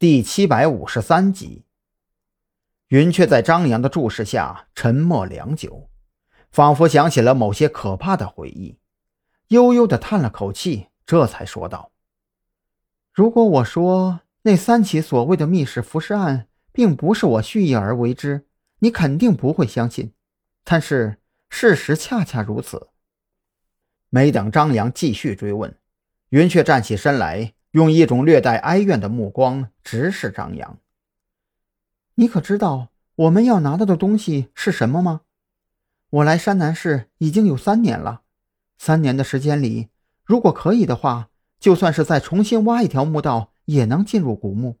第七百五十三集。云雀在张扬的注视下沉默良久，仿佛想起了某些可怕的回忆，悠悠的叹了口气，这才说道：“如果我说那三起所谓的密室浮尸案并不是我蓄意而为之，你肯定不会相信。但是事实恰恰如此。”没等张扬继续追问，云雀站起身来，用一种略带哀怨的目光直视张扬。你可知道我们要拿到的东西是什么吗？我来山南市已经有三年了，三年的时间里，如果可以的话，就算是再重新挖一条墓道，也能进入古墓。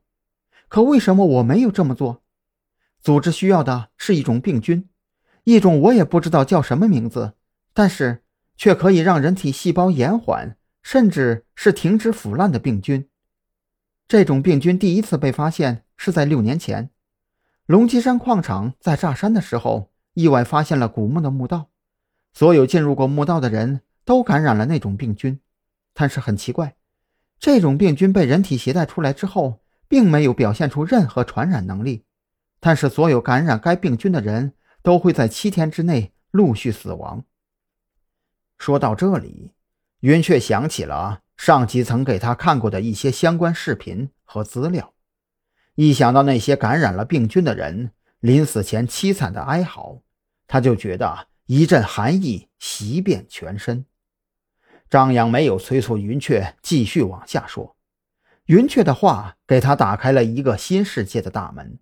可为什么我没有这么做？组织需要的是一种病菌，一种我也不知道叫什么名字，但是。却可以让人体细胞延缓，甚至是停止腐烂的病菌。这种病菌第一次被发现是在六年前，龙脊山矿场在炸山的时候，意外发现了古墓的墓道，所有进入过墓道的人都感染了那种病菌。但是很奇怪，这种病菌被人体携带出来之后，并没有表现出任何传染能力。但是所有感染该病菌的人都会在七天之内陆续死亡。说到这里，云雀想起了上级曾给他看过的一些相关视频和资料。一想到那些感染了病菌的人临死前凄惨的哀嚎，他就觉得一阵寒意袭遍全身。张扬没有催促云雀继续往下说，云雀的话给他打开了一个新世界的大门。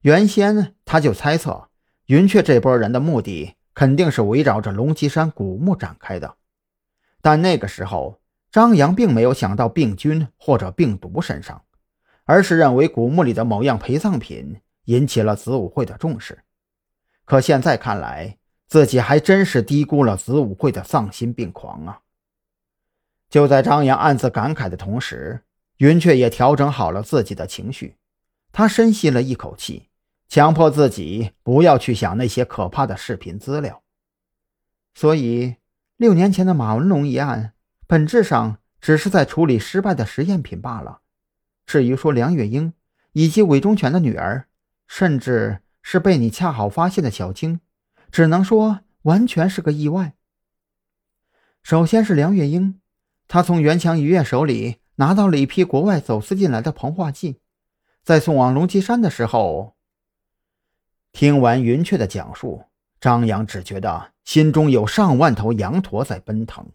原先他就猜测云雀这波人的目的。肯定是围绕着龙脊山古墓展开的，但那个时候张扬并没有想到病菌或者病毒身上，而是认为古墓里的某样陪葬品引起了子午会的重视。可现在看来，自己还真是低估了子午会的丧心病狂啊！就在张扬暗自感慨的同时，云雀也调整好了自己的情绪，他深吸了一口气。强迫自己不要去想那些可怕的视频资料。所以，六年前的马文龙一案，本质上只是在处理失败的实验品罢了。至于说梁月英以及韦忠全的女儿，甚至是被你恰好发现的小青，只能说完全是个意外。首先是梁月英，她从袁强医院手里拿到了一批国外走私进来的膨化剂，在送往龙脊山的时候。听完云雀的讲述，张扬只觉得心中有上万头羊驼在奔腾。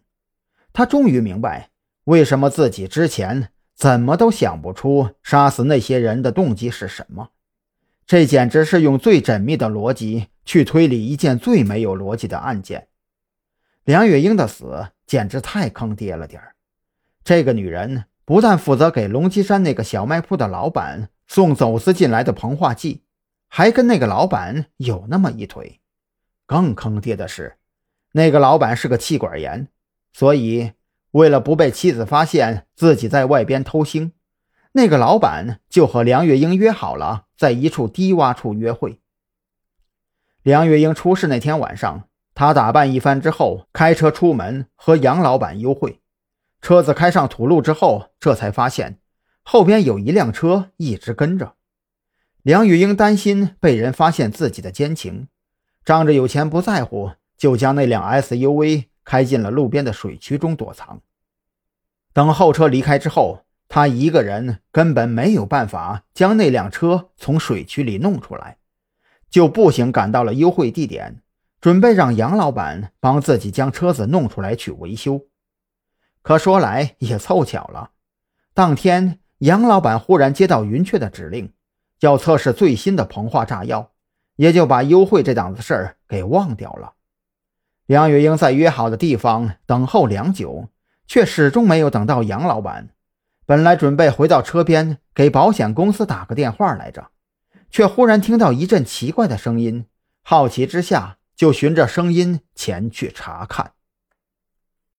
他终于明白，为什么自己之前怎么都想不出杀死那些人的动机是什么。这简直是用最缜密的逻辑去推理一件最没有逻辑的案件。梁月英的死简直太坑爹了点儿。这个女人不但负责给龙脊山那个小卖铺的老板送走私进来的膨化剂。还跟那个老板有那么一腿，更坑爹的是，那个老板是个气管炎，所以为了不被妻子发现自己在外边偷腥，那个老板就和梁月英约好了在一处低洼处约会。梁月英出事那天晚上，他打扮一番之后，开车出门和杨老板幽会。车子开上土路之后，这才发现后边有一辆车一直跟着。梁玉英担心被人发现自己的奸情，仗着有钱不在乎，就将那辆 SUV 开进了路边的水渠中躲藏。等后车离开之后，他一个人根本没有办法将那辆车从水渠里弄出来，就步行赶到了优惠地点，准备让杨老板帮自己将车子弄出来去维修。可说来也凑巧了，当天杨老板忽然接到云雀的指令。要测试最新的膨化炸药，也就把优惠这档子事儿给忘掉了。梁月英在约好的地方等候良久，却始终没有等到杨老板。本来准备回到车边给保险公司打个电话来着，却忽然听到一阵奇怪的声音，好奇之下就循着声音前去查看。